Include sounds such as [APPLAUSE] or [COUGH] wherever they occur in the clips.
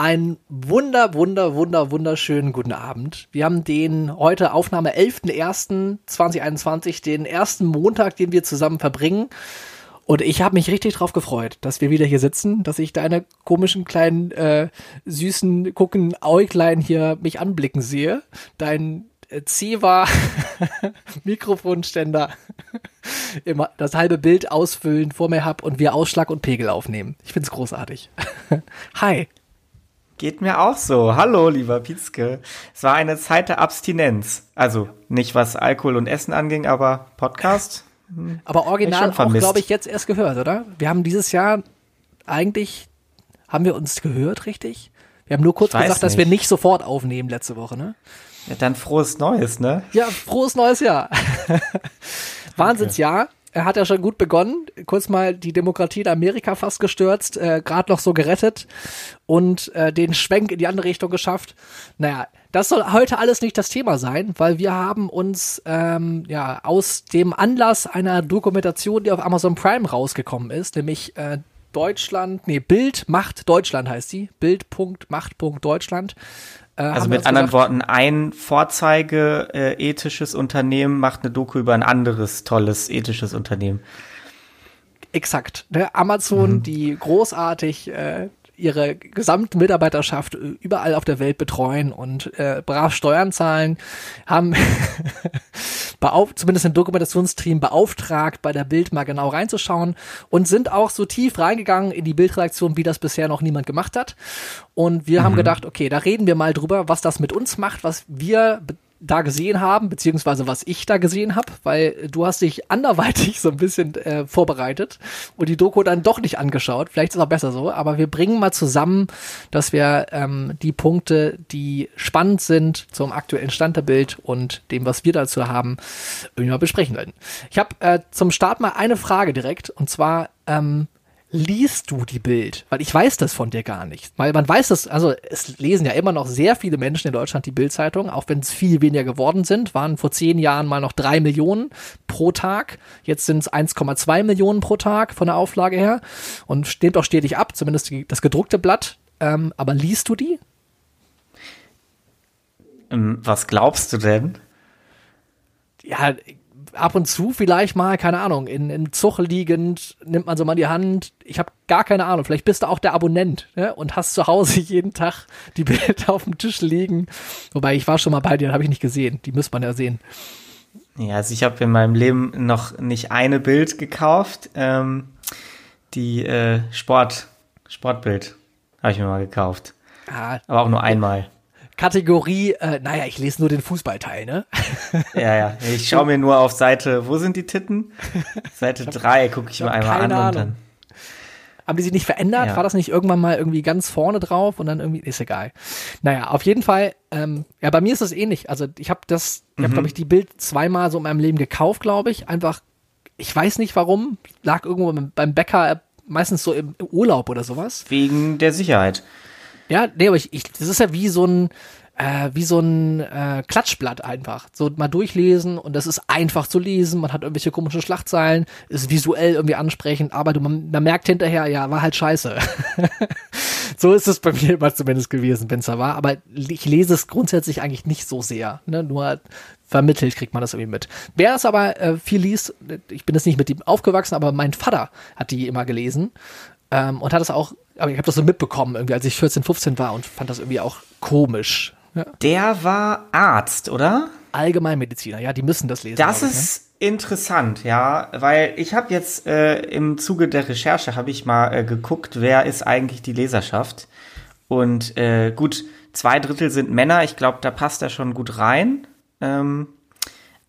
Ein wunder, wunder, wunder, wunderschönen guten Abend. Wir haben den heute Aufnahme 11.01.2021, den ersten Montag, den wir zusammen verbringen. Und ich habe mich richtig drauf gefreut, dass wir wieder hier sitzen, dass ich deine komischen kleinen, äh, süßen, gucken Äuglein hier mich anblicken sehe. Dein äh, Zewa [LAUGHS] Mikrofonständer [LAUGHS] immer das halbe Bild ausfüllen vor mir hab und wir Ausschlag und Pegel aufnehmen. Ich find's großartig. [LAUGHS] Hi. Geht mir auch so. Hallo, lieber Pietzke. Es war eine Zeit der Abstinenz. Also nicht was Alkohol und Essen anging, aber Podcast. Hm, aber original auch, glaube ich, jetzt erst gehört, oder? Wir haben dieses Jahr eigentlich, haben wir uns gehört, richtig? Wir haben nur kurz gesagt, nicht. dass wir nicht sofort aufnehmen letzte Woche, ne? Ja, dann frohes Neues, ne? Ja, frohes neues Jahr. [LAUGHS] Wahnsinnsjahr er hat ja schon gut begonnen, kurz mal die Demokratie in Amerika fast gestürzt, äh, gerade noch so gerettet und äh, den Schwenk in die andere Richtung geschafft. Naja, das soll heute alles nicht das Thema sein, weil wir haben uns ähm, ja aus dem Anlass einer Dokumentation, die auf Amazon Prime rausgekommen ist, nämlich äh, Deutschland, nee, Bild macht Deutschland heißt sie, Bild.macht.deutschland, also mit anderen gedacht, Worten, ein Vorzeige äh, Unternehmen macht eine Doku über ein anderes tolles ethisches Unternehmen. Exakt. Ne? Amazon, mhm. die großartig äh, ihre gesamte Mitarbeiterschaft äh, überall auf der Welt betreuen und äh, brav Steuern zahlen, haben [LAUGHS] beauf zumindest ein Dokumentationsteam beauftragt, bei der Bild mal genau reinzuschauen und sind auch so tief reingegangen in die Bildredaktion, wie das bisher noch niemand gemacht hat. Und wir mhm. haben gedacht, okay, da reden wir mal drüber, was das mit uns macht, was wir da gesehen haben, beziehungsweise was ich da gesehen habe, weil du hast dich anderweitig so ein bisschen äh, vorbereitet und die Doku dann doch nicht angeschaut. Vielleicht ist es auch besser so, aber wir bringen mal zusammen, dass wir ähm, die Punkte, die spannend sind zum aktuellen Stand der Bild und dem, was wir dazu haben, irgendwie mal besprechen werden. Ich habe äh, zum Start mal eine Frage direkt und zwar, ähm, liest du die Bild? Weil ich weiß das von dir gar nicht. Weil man weiß das, also es lesen ja immer noch sehr viele Menschen in Deutschland die Bildzeitung, auch wenn es viel weniger geworden sind, waren vor zehn Jahren mal noch drei Millionen pro Tag. Jetzt sind es 1,2 Millionen pro Tag von der Auflage her und steht auch stetig ab, zumindest die, das gedruckte Blatt. Ähm, aber liest du die? Ähm, was glaubst du denn? Ja, ab und zu vielleicht mal, keine Ahnung, in, in Zug liegend, nimmt man so mal die Hand. Ich habe gar keine Ahnung. Vielleicht bist du auch der Abonnent ne? und hast zu Hause [LAUGHS] jeden Tag die Bilder auf dem Tisch liegen. Wobei ich war schon mal bei dir, habe ich nicht gesehen. Die muss man ja sehen. Ja, also ich habe in meinem Leben noch nicht eine Bild gekauft. Ähm, die äh, Sport, Sportbild habe ich mir mal gekauft. Ah, Aber auch nur einmal. Kategorie, äh, naja, ich lese nur den Fußballteil, ne? Ja, ja. Ich schaue mir nur auf Seite, wo sind die Titten? Seite [LAUGHS] 3 gucke ich, ich mir einmal an Ahnung. und dann. Haben die sich nicht verändert? Ja. War das nicht irgendwann mal irgendwie ganz vorne drauf und dann irgendwie, ist egal. Naja, auf jeden Fall, ähm, ja, bei mir ist das ähnlich. Also ich habe das, ich habe, mhm. glaube ich, die Bild zweimal so in meinem Leben gekauft, glaube ich. Einfach, ich weiß nicht warum, lag irgendwo beim Bäcker, meistens so im Urlaub oder sowas. Wegen der Sicherheit. Ja, nee, aber ich, ich, das ist ja wie so ein, äh, wie so ein äh, Klatschblatt einfach. So mal durchlesen und das ist einfach zu lesen. Man hat irgendwelche komischen Schlagzeilen, ist visuell irgendwie ansprechend, aber du, man, man merkt hinterher, ja, war halt scheiße. [LAUGHS] so ist es bei mir immer zumindest gewesen, wenn es da war. Aber ich lese es grundsätzlich eigentlich nicht so sehr. Ne? Nur vermittelt kriegt man das irgendwie mit. Wer es aber äh, viel liest, ich bin jetzt nicht mit ihm aufgewachsen, aber mein Vater hat die immer gelesen ähm, und hat es auch aber ich habe das so mitbekommen, irgendwie, als ich 14, 15 war und fand das irgendwie auch komisch. Ja. Der war Arzt, oder? Allgemeinmediziner, ja, die müssen das lesen. Das ich, ist ne? interessant, ja, weil ich habe jetzt äh, im Zuge der Recherche habe ich mal äh, geguckt, wer ist eigentlich die Leserschaft. Und äh, gut, zwei Drittel sind Männer, ich glaube, da passt er schon gut rein. Ähm,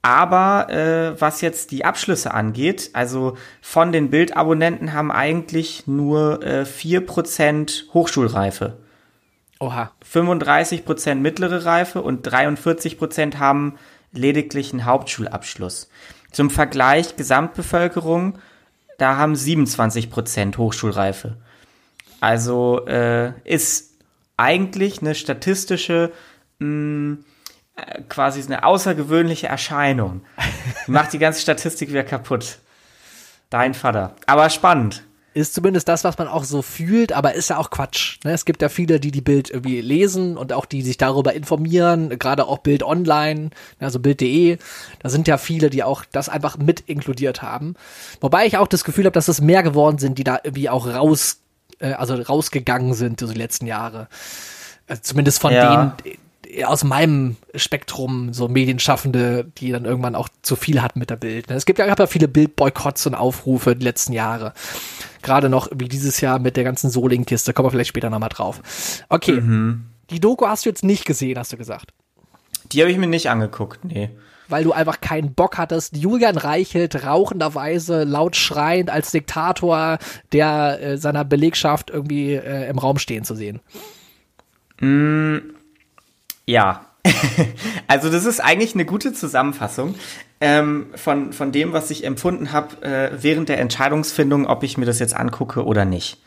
aber äh, was jetzt die Abschlüsse angeht, also von den Bildabonnenten haben eigentlich nur äh, 4% Hochschulreife. Oha. 35% mittlere Reife und 43% haben lediglich einen Hauptschulabschluss. Zum Vergleich Gesamtbevölkerung, da haben 27% Hochschulreife. Also äh, ist eigentlich eine statistische mh, hm, quasi eine außergewöhnliche Erscheinung. Macht die ganze Statistik wieder kaputt. Dein Vater. Aber spannend. ist zumindest das, was man auch so fühlt, aber ist ja auch Quatsch. Ne? Es gibt ja viele, die die Bild irgendwie lesen und auch die sich darüber informieren, gerade auch Bild Online, also Bild.de. Da sind ja viele, die auch das einfach mit inkludiert haben. Wobei ich auch das Gefühl habe, dass es mehr geworden sind, die da irgendwie auch raus, äh, also rausgegangen sind, also die letzten Jahre. Also zumindest von ja. denen, aus meinem Spektrum so Medienschaffende, die dann irgendwann auch zu viel hatten mit der Bild. Ne? Es gibt ja, gab ja viele Bildboykotts und Aufrufe die letzten Jahre. Gerade noch wie dieses Jahr mit der ganzen Soling-Kiste, kommen wir vielleicht später nochmal drauf. Okay, mhm. die Doku hast du jetzt nicht gesehen, hast du gesagt. Die habe ich mir nicht angeguckt, nee. Weil du einfach keinen Bock hattest, Julian Reichelt rauchenderweise laut schreiend als Diktator der äh, seiner Belegschaft irgendwie äh, im Raum stehen zu sehen. Mm, ja, [LAUGHS] also das ist eigentlich eine gute Zusammenfassung ähm, von, von dem, was ich empfunden habe äh, während der Entscheidungsfindung, ob ich mir das jetzt angucke oder nicht.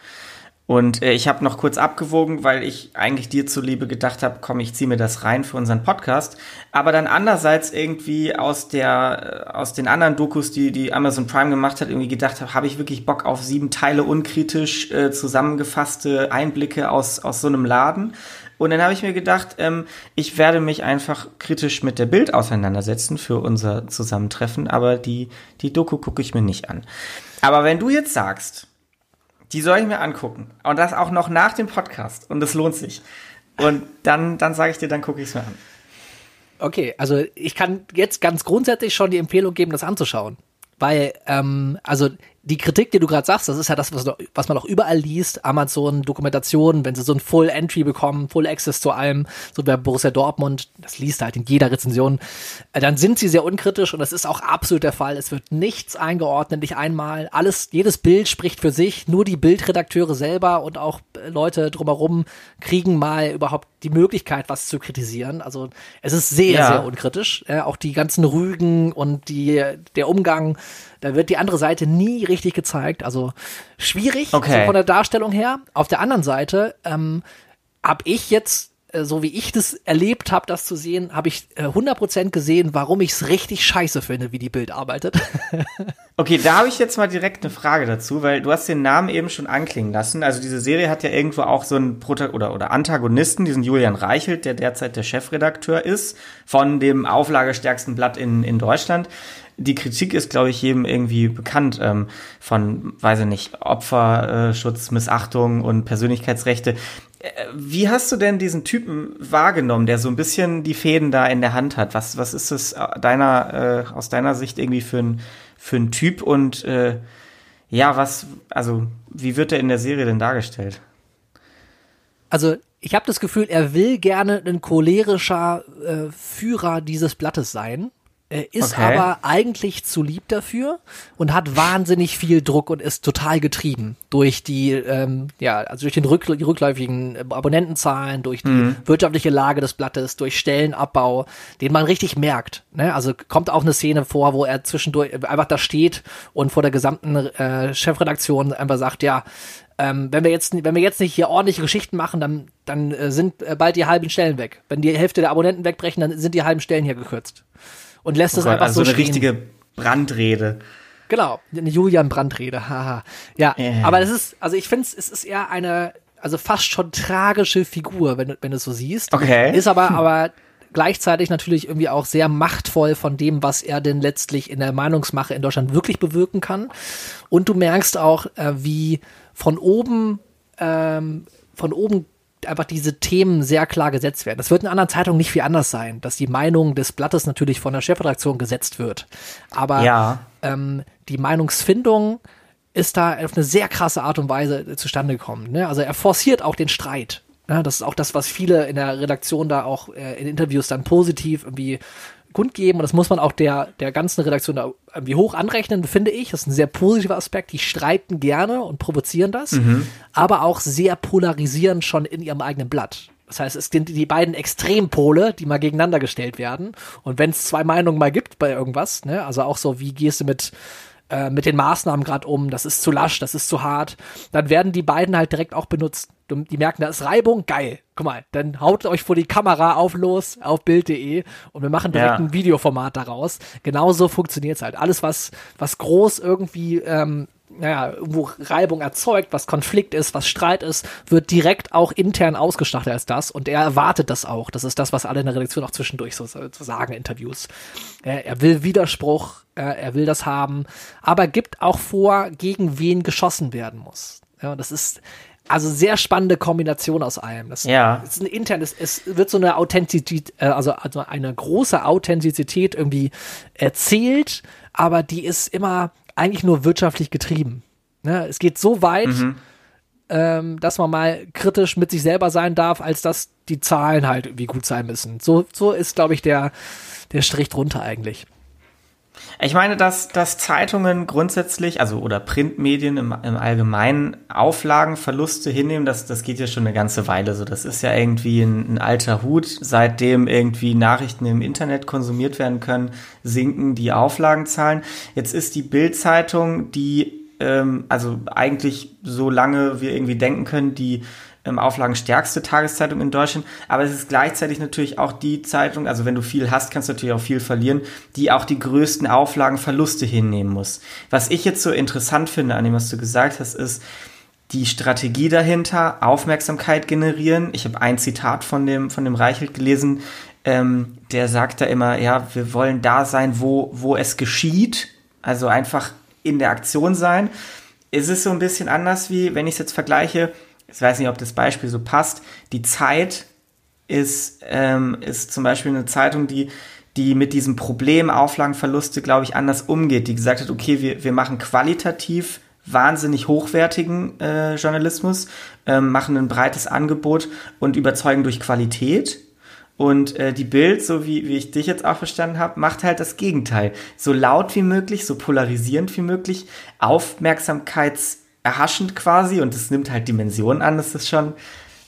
Und äh, ich habe noch kurz abgewogen, weil ich eigentlich dir zuliebe gedacht habe, komm, ich ziehe mir das rein für unseren Podcast. Aber dann andererseits irgendwie aus der äh, aus den anderen Dokus, die die Amazon Prime gemacht hat, irgendwie gedacht habe, habe ich wirklich Bock auf sieben Teile unkritisch äh, zusammengefasste Einblicke aus aus so einem Laden. Und dann habe ich mir gedacht, ähm, ich werde mich einfach kritisch mit der Bild auseinandersetzen für unser Zusammentreffen, aber die, die Doku gucke ich mir nicht an. Aber wenn du jetzt sagst, die soll ich mir angucken und das auch noch nach dem Podcast und das lohnt sich. Und dann, dann sage ich dir, dann gucke ich es mir an. Okay, also ich kann jetzt ganz grundsätzlich schon die Empfehlung geben, das anzuschauen. Weil, ähm, also die Kritik, die du gerade sagst, das ist ja das, was, was, man auch überall liest, Amazon, Dokumentationen, wenn sie so ein Full Entry bekommen, Full Access zu allem, so wie Borussia Dortmund, das liest halt in jeder Rezension, äh, dann sind sie sehr unkritisch und das ist auch absolut der Fall. Es wird nichts eingeordnet, nicht einmal. Alles, jedes Bild spricht für sich, nur die Bildredakteure selber und auch äh, Leute drumherum kriegen mal überhaupt die Möglichkeit, was zu kritisieren. Also es ist sehr, ja. sehr unkritisch. Äh, auch die ganzen Rügen und die, der Umgang da wird die andere Seite nie richtig gezeigt. Also schwierig okay. so von der Darstellung her. Auf der anderen Seite ähm, habe ich jetzt äh, so wie ich das erlebt habe, das zu sehen, habe ich äh, 100% gesehen, warum ich es richtig scheiße finde, wie die Bild arbeitet. [LAUGHS] okay, da habe ich jetzt mal direkt eine Frage dazu, weil du hast den Namen eben schon anklingen lassen. Also diese Serie hat ja irgendwo auch so einen Prota oder, oder Antagonisten, diesen Julian Reichelt, der derzeit der Chefredakteur ist von dem auflagestärksten Blatt in, in Deutschland die Kritik ist, glaube ich, jedem irgendwie bekannt ähm, von, weiß ich nicht, Opferschutz, Missachtung und Persönlichkeitsrechte. Äh, wie hast du denn diesen Typen wahrgenommen, der so ein bisschen die Fäden da in der Hand hat? Was, was ist es äh, deiner, äh, aus deiner Sicht irgendwie für ein, für ein Typ und äh, ja, was, also wie wird er in der Serie denn dargestellt? Also ich habe das Gefühl, er will gerne ein cholerischer äh, Führer dieses Blattes sein ist okay. aber eigentlich zu lieb dafür und hat wahnsinnig viel Druck und ist total getrieben durch die, ähm, ja, also durch den rück, rückläufigen Abonnentenzahlen, durch die mhm. wirtschaftliche Lage des Blattes, durch Stellenabbau, den man richtig merkt. Ne? Also kommt auch eine Szene vor, wo er zwischendurch einfach da steht und vor der gesamten äh, Chefredaktion einfach sagt, ja, ähm, wenn wir jetzt, wenn wir jetzt nicht hier ordentliche Geschichten machen, dann, dann äh, sind äh, bald die halben Stellen weg. Wenn die Hälfte der Abonnenten wegbrechen, dann sind die halben Stellen hier gekürzt und lässt oh es einfach also so eine stehen. richtige Brandrede. Genau, eine Julian Brandrede, haha. Ja, yeah. aber das ist, also ich finde es ist eher eine, also fast schon tragische Figur, wenn, wenn du es so siehst. Okay. Ist aber, aber gleichzeitig natürlich irgendwie auch sehr machtvoll von dem, was er denn letztlich in der Meinungsmache in Deutschland wirklich bewirken kann. Und du merkst auch, äh, wie von oben, ähm, von oben einfach diese Themen sehr klar gesetzt werden. Das wird in anderen Zeitungen nicht viel anders sein, dass die Meinung des Blattes natürlich von der Chefredaktion gesetzt wird. Aber ja. ähm, die Meinungsfindung ist da auf eine sehr krasse Art und Weise zustande gekommen. Ne? Also er forciert auch den Streit. Ne? Das ist auch das, was viele in der Redaktion da auch äh, in Interviews dann positiv irgendwie kundgeben und das muss man auch der, der ganzen Redaktion da irgendwie hoch anrechnen, finde ich. Das ist ein sehr positiver Aspekt. Die streiten gerne und provozieren das, mhm. aber auch sehr polarisieren schon in ihrem eigenen Blatt. Das heißt, es sind die beiden Extrempole, die mal gegeneinander gestellt werden. Und wenn es zwei Meinungen mal gibt bei irgendwas, ne, also auch so, wie gehst du mit äh, mit den Maßnahmen gerade um, das ist zu lasch, das ist zu hart, dann werden die beiden halt direkt auch benutzt. Die merken, da ist Reibung, geil. Guck mal, dann haut euch vor die Kamera auf los auf Bild.de und wir machen direkt ja. ein Videoformat daraus. Genauso funktioniert es halt. Alles, was, was groß irgendwie ähm, naja, irgendwo Reibung erzeugt, was Konflikt ist, was Streit ist, wird direkt auch intern ausgestattet als das und er erwartet das auch. Das ist das, was alle in der Redaktion auch zwischendurch so, so sagen, Interviews. Er, er will Widerspruch, er, er will das haben, aber gibt auch vor, gegen wen geschossen werden muss. Ja, das ist, also sehr spannende Kombination aus allem. Das ja. ist ein internes, es wird so eine Authentizität, äh, also, also eine große Authentizität irgendwie erzählt, aber die ist immer eigentlich nur wirtschaftlich getrieben. Ne? Es geht so weit, mhm. ähm, dass man mal kritisch mit sich selber sein darf, als dass die Zahlen halt irgendwie gut sein müssen. So, so ist, glaube ich, der, der Strich drunter eigentlich. Ich meine, dass, dass Zeitungen grundsätzlich, also oder Printmedien im, im Allgemeinen Auflagenverluste hinnehmen, das, das geht ja schon eine ganze Weile so. Das ist ja irgendwie ein, ein alter Hut. Seitdem irgendwie Nachrichten im Internet konsumiert werden können, sinken die Auflagenzahlen. Jetzt ist die Bild-Zeitung, die ähm, also eigentlich so lange wir irgendwie denken können, die ähm, auflagenstärkste Tageszeitung in Deutschland, aber es ist gleichzeitig natürlich auch die Zeitung, also wenn du viel hast, kannst du natürlich auch viel verlieren, die auch die größten Auflagenverluste hinnehmen muss. Was ich jetzt so interessant finde an dem, was du gesagt hast, ist, die Strategie dahinter, Aufmerksamkeit generieren. Ich habe ein Zitat von dem, von dem Reichelt gelesen, ähm, der sagt da immer, ja, wir wollen da sein, wo, wo es geschieht, also einfach in der Aktion sein. Es ist so ein bisschen anders wie, wenn ich es jetzt vergleiche, ich weiß nicht, ob das Beispiel so passt, die Zeit ist, ähm, ist zum Beispiel eine Zeitung, die, die mit diesem Problem Auflagenverluste, glaube ich, anders umgeht, die gesagt hat, okay, wir, wir machen qualitativ wahnsinnig hochwertigen äh, Journalismus, ähm, machen ein breites Angebot und überzeugen durch Qualität. Und äh, die Bild, so wie, wie ich dich jetzt auch verstanden habe, macht halt das Gegenteil. So laut wie möglich, so polarisierend wie möglich, Aufmerksamkeits erhaschend quasi und es nimmt halt Dimensionen an. Das ist schon,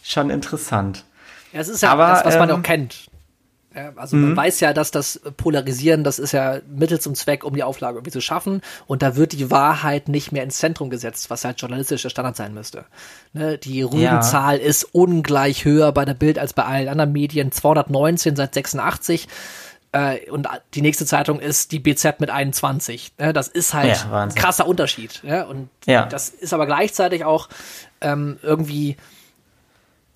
schon interessant. Ja, es ist ja Aber, das, was man ähm, auch kennt. Ja, also man mhm. weiß ja, dass das Polarisieren, das ist ja Mittel zum Zweck, um die Auflage irgendwie zu schaffen. Und da wird die Wahrheit nicht mehr ins Zentrum gesetzt, was halt journalistischer Standard sein müsste. Ne, die Rügenzahl ja. ist ungleich höher bei der Bild als bei allen anderen Medien. 219 seit 86 äh, und die nächste Zeitung ist die BZ mit 21. Ne? Das ist halt ja, ein krasser Unterschied. Und ja. das ist aber gleichzeitig auch ähm, irgendwie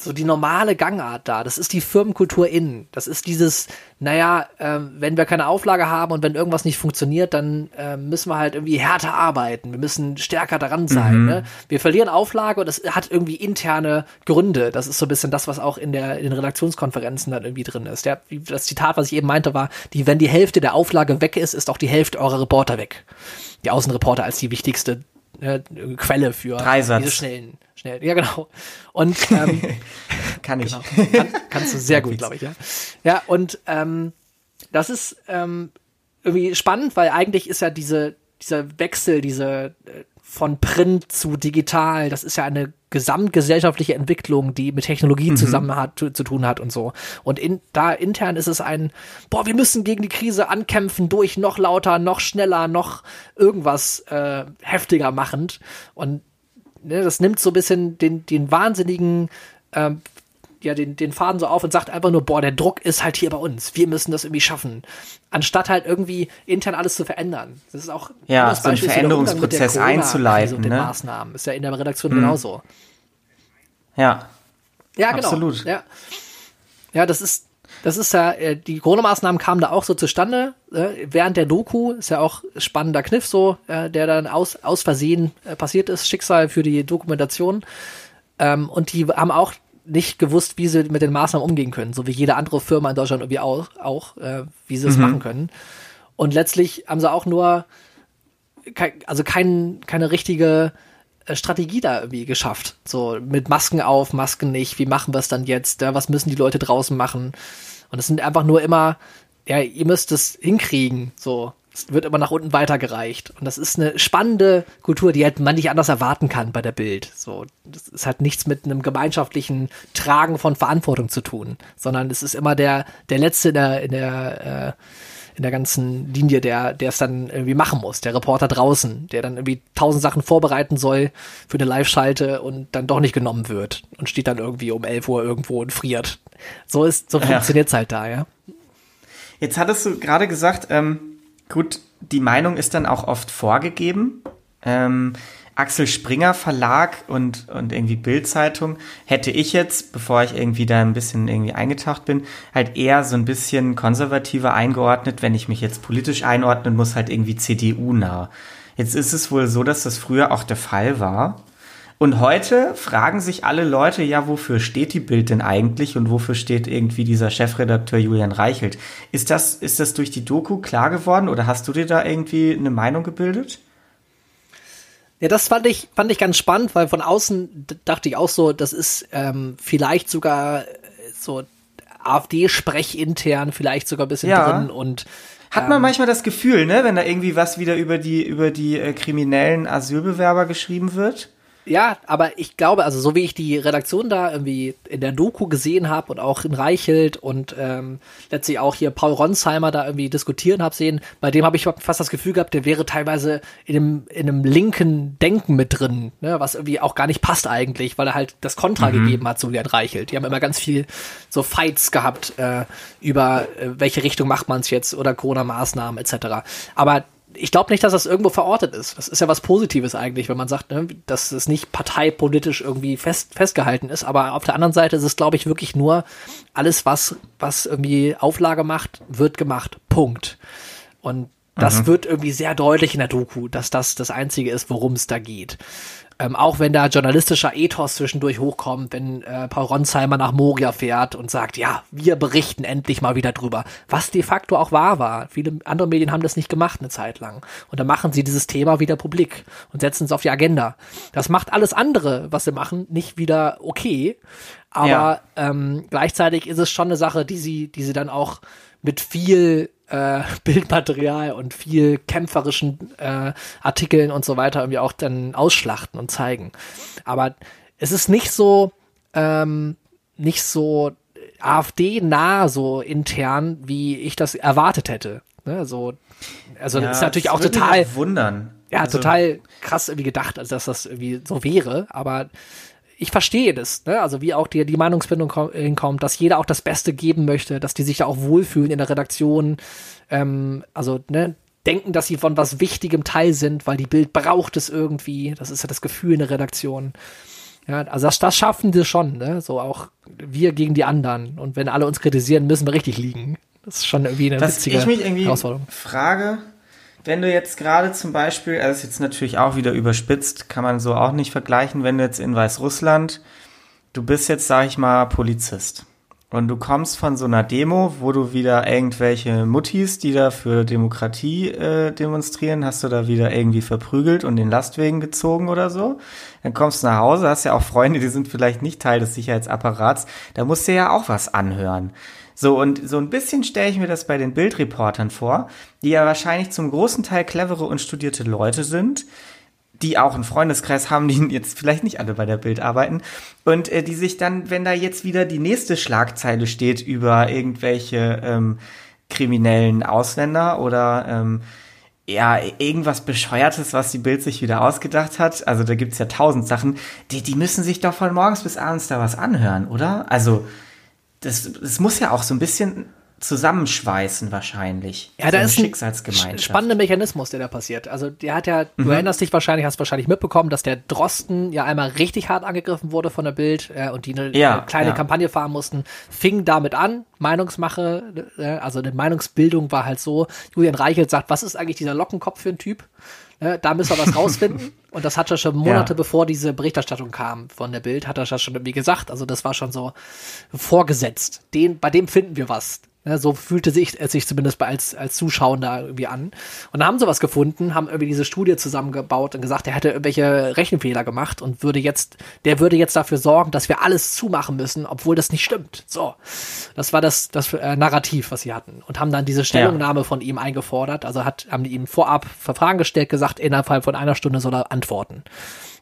so die normale Gangart da. Das ist die Firmenkultur innen. Das ist dieses, naja, äh, wenn wir keine Auflage haben und wenn irgendwas nicht funktioniert, dann äh, müssen wir halt irgendwie härter arbeiten. Wir müssen stärker daran sein. Mhm. Ne? Wir verlieren Auflage und das hat irgendwie interne Gründe. Das ist so ein bisschen das, was auch in, der, in den Redaktionskonferenzen dann irgendwie drin ist. Der, das Zitat, was ich eben meinte, war, die, wenn die Hälfte der Auflage weg ist, ist auch die Hälfte eurer Reporter weg. Die Außenreporter als die wichtigste äh, Quelle für Dreisatz. diese schnellen schnell. Ja, genau. Und ähm, [LAUGHS] kann ich. Genau, kann, kannst du sehr gut, glaube ich, ja. Ja, und ähm, das ist ähm, irgendwie spannend, weil eigentlich ist ja diese, dieser Wechsel, diese äh, von Print zu digital, das ist ja eine gesamtgesellschaftliche Entwicklung, die mit Technologie mhm. zusammen hat, zu, zu, tun hat und so. Und in, da intern ist es ein, boah, wir müssen gegen die Krise ankämpfen, durch noch lauter, noch schneller, noch irgendwas äh, heftiger machend. Und ne, das nimmt so ein bisschen den, den wahnsinnigen, ähm, ja, den, den Faden so auf und sagt einfach nur, boah, der Druck ist halt hier bei uns. Wir müssen das irgendwie schaffen. Anstatt halt irgendwie intern alles zu verändern. Das ist auch ja, so einen Veränderungsprozess einzuleiten. Und den ne? Maßnahmen. Ist ja in der Redaktion mhm. genauso. Ja. Ja, genau. Absolut. Ja. ja, das ist, das ist ja, äh, die Corona-Maßnahmen kamen da auch so zustande, äh, während der Doku, ist ja auch spannender Kniff so, äh, der dann aus, aus Versehen äh, passiert ist, Schicksal für die Dokumentation. Ähm, und die haben auch nicht gewusst, wie sie mit den Maßnahmen umgehen können, so wie jede andere Firma in Deutschland irgendwie auch, auch äh, wie sie es mhm. machen können. Und letztlich haben sie auch nur, kein, also kein, keine richtige äh, Strategie da irgendwie geschafft. So mit Masken auf, Masken nicht, wie machen wir es dann jetzt? Ja, was müssen die Leute draußen machen? Und es sind einfach nur immer, ja, ihr müsst es hinkriegen, so. Es wird immer nach unten weitergereicht. Und das ist eine spannende Kultur, die halt man nicht anders erwarten kann bei der Bild. So, das ist halt nichts mit einem gemeinschaftlichen Tragen von Verantwortung zu tun, sondern es ist immer der, der Letzte in der, in der, äh, in der ganzen Linie, der, der es dann irgendwie machen muss, der Reporter draußen, der dann irgendwie tausend Sachen vorbereiten soll für eine Live-Schalte und dann doch nicht genommen wird und steht dann irgendwie um 11 Uhr irgendwo und friert. So ist, so ja. funktioniert's halt da, ja. Jetzt hattest du gerade gesagt, ähm, gut, die Meinung ist dann auch oft vorgegeben. ähm, Axel Springer Verlag und, und irgendwie Bildzeitung hätte ich jetzt, bevor ich irgendwie da ein bisschen irgendwie eingetaucht bin, halt eher so ein bisschen konservativer eingeordnet, wenn ich mich jetzt politisch einordnen muss, halt irgendwie CDU-nah. Jetzt ist es wohl so, dass das früher auch der Fall war. Und heute fragen sich alle Leute, ja, wofür steht die Bild denn eigentlich und wofür steht irgendwie dieser Chefredakteur Julian Reichelt? Ist das, ist das durch die Doku klar geworden oder hast du dir da irgendwie eine Meinung gebildet? Ja, das fand ich, fand ich ganz spannend, weil von außen dachte ich auch so, das ist ähm, vielleicht sogar so AfD-Sprech intern, vielleicht sogar ein bisschen ja. drin und hat man ähm, manchmal das Gefühl, ne, wenn da irgendwie was wieder über die über die äh, kriminellen Asylbewerber geschrieben wird? Ja, aber ich glaube, also so wie ich die Redaktion da irgendwie in der Doku gesehen habe und auch in Reichelt und ähm, letztlich auch hier Paul Ronsheimer da irgendwie diskutieren habe sehen, bei dem habe ich fast das Gefühl gehabt, der wäre teilweise in einem, in einem linken Denken mit drin, ne, was irgendwie auch gar nicht passt eigentlich, weil er halt das Kontra mhm. gegeben hat, so wie ein Reichelt. Die haben immer ganz viel so Fights gehabt äh, über äh, welche Richtung macht man es jetzt oder Corona-Maßnahmen etc. Aber ich glaube nicht, dass das irgendwo verortet ist. Das ist ja was Positives eigentlich, wenn man sagt, ne, dass es nicht parteipolitisch irgendwie fest, festgehalten ist. Aber auf der anderen Seite ist es, glaube ich, wirklich nur alles, was, was irgendwie Auflage macht, wird gemacht. Punkt. Und das mhm. wird irgendwie sehr deutlich in der Doku, dass das das Einzige ist, worum es da geht. Ähm, auch wenn da journalistischer Ethos zwischendurch hochkommt, wenn äh, Paul Ronsheimer nach Moria fährt und sagt, ja, wir berichten endlich mal wieder drüber, was de facto auch wahr war. Viele andere Medien haben das nicht gemacht eine Zeit lang. Und dann machen sie dieses Thema wieder publik und setzen es auf die Agenda. Das macht alles andere, was sie machen, nicht wieder okay. Aber ja. ähm, gleichzeitig ist es schon eine Sache, die sie, die sie dann auch mit viel äh, [LAUGHS] Bildmaterial und viel kämpferischen äh, Artikeln und so weiter irgendwie auch dann ausschlachten und zeigen. Aber es ist nicht so, ähm, nicht so AfD-nah so intern, wie ich das erwartet hätte. Ne? So, also ja, das ist natürlich auch total wundern. Ja, also, total krass irgendwie gedacht, also dass das irgendwie so wäre. Aber ich verstehe das, ne? also wie auch die, die Meinungsbindung hinkommt, dass jeder auch das Beste geben möchte, dass die sich da auch wohlfühlen in der Redaktion, ähm, also ne, denken, dass sie von was Wichtigem Teil sind, weil die Bild braucht es irgendwie. Das ist ja das Gefühl in der Redaktion. Ja, also das, das schaffen wir schon, ne? So auch wir gegen die anderen. Und wenn alle uns kritisieren, müssen wir richtig liegen. Das ist schon irgendwie eine Was witzige ich mich irgendwie Herausforderung. Frage, wenn du jetzt gerade zum Beispiel, also ist jetzt natürlich auch wieder überspitzt, kann man so auch nicht vergleichen, wenn du jetzt in Weißrussland, du bist jetzt, sag ich mal, Polizist. Und du kommst von so einer Demo, wo du wieder irgendwelche Muttis, die da für Demokratie äh, demonstrieren, hast du da wieder irgendwie verprügelt und den Lastwegen gezogen oder so. Dann kommst du nach Hause, hast ja auch Freunde, die sind vielleicht nicht Teil des Sicherheitsapparats. Da musst du ja auch was anhören. So, und so ein bisschen stelle ich mir das bei den Bildreportern vor, die ja wahrscheinlich zum großen Teil clevere und studierte Leute sind, die auch einen Freundeskreis haben, die [LAUGHS] jetzt vielleicht nicht alle bei der Bild arbeiten und äh, die sich dann, wenn da jetzt wieder die nächste Schlagzeile steht über irgendwelche ähm, kriminellen Ausländer oder ähm, ja, irgendwas Bescheuertes, was die Bild sich wieder ausgedacht hat. Also da gibt's ja tausend Sachen. Die, die müssen sich doch von morgens bis abends da was anhören, oder? Also das, das muss ja auch so ein bisschen zusammenschweißen wahrscheinlich. Ja, so da ist ein spannender Mechanismus, der da passiert. Also der hat ja, mhm. du erinnerst dich wahrscheinlich, hast wahrscheinlich mitbekommen, dass der Drosten ja einmal richtig hart angegriffen wurde von der Bild äh, und die eine, ja, eine kleine ja. Kampagne fahren mussten, fing damit an, Meinungsmache, äh, also eine Meinungsbildung war halt so, Julian Reichelt sagt, was ist eigentlich dieser Lockenkopf für ein Typ? Äh, da müssen wir was [LAUGHS] rausfinden. und das hat er schon Monate ja. bevor diese Berichterstattung kam von der Bild, hat er das schon irgendwie gesagt. Also das war schon so vorgesetzt. Den, bei dem finden wir was. Ne, so fühlte sich es sich zumindest als, als Zuschauer da irgendwie an. Und dann haben sie was gefunden, haben irgendwie diese Studie zusammengebaut und gesagt, er hätte irgendwelche Rechenfehler gemacht und würde jetzt, der würde jetzt dafür sorgen, dass wir alles zumachen müssen, obwohl das nicht stimmt. So. Das war das, das äh, Narrativ, was sie hatten. Und haben dann diese Stellungnahme ja. von ihm eingefordert. Also hat, haben die ihm vorab Fragen gestellt, gesagt, innerhalb von einer Stunde soll er antworten.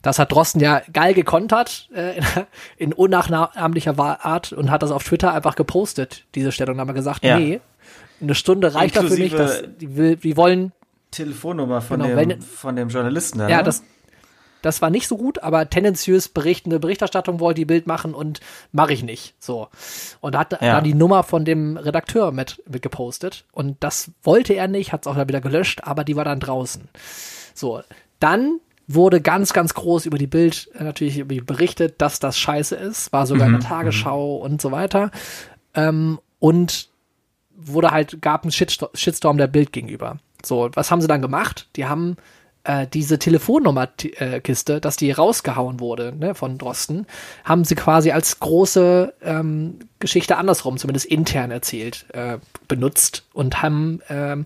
Das hat Drosten ja geil gekontert, äh, [LAUGHS] in, unnachahmlicher Art und hat das auf Twitter einfach gepostet, diese Stellungnahme gesagt, ja. nee, eine Stunde reicht dafür nicht, dass die, will, die wollen Telefonnummer von, genau, dem, wenn, von dem Journalisten. Ja, ne? das, das war nicht so gut, aber tendenziös berichtende Berichterstattung wollte die Bild machen und mache ich nicht. So. Und hat ja. dann die Nummer von dem Redakteur mit, mit gepostet. Und das wollte er nicht, hat es auch dann wieder gelöscht, aber die war dann draußen. So. Dann wurde ganz, ganz groß über die Bild äh, natürlich berichtet, dass das scheiße ist, war sogar mhm. in der Tagesschau mhm. und so weiter. Ähm, und wurde halt, gab einen Shitstorm der Bild gegenüber. So, was haben sie dann gemacht? Die haben äh, diese Telefonnummerkiste, dass die rausgehauen wurde ne, von Drosten, haben sie quasi als große ähm, Geschichte andersrum, zumindest intern erzählt, äh, benutzt und haben ähm,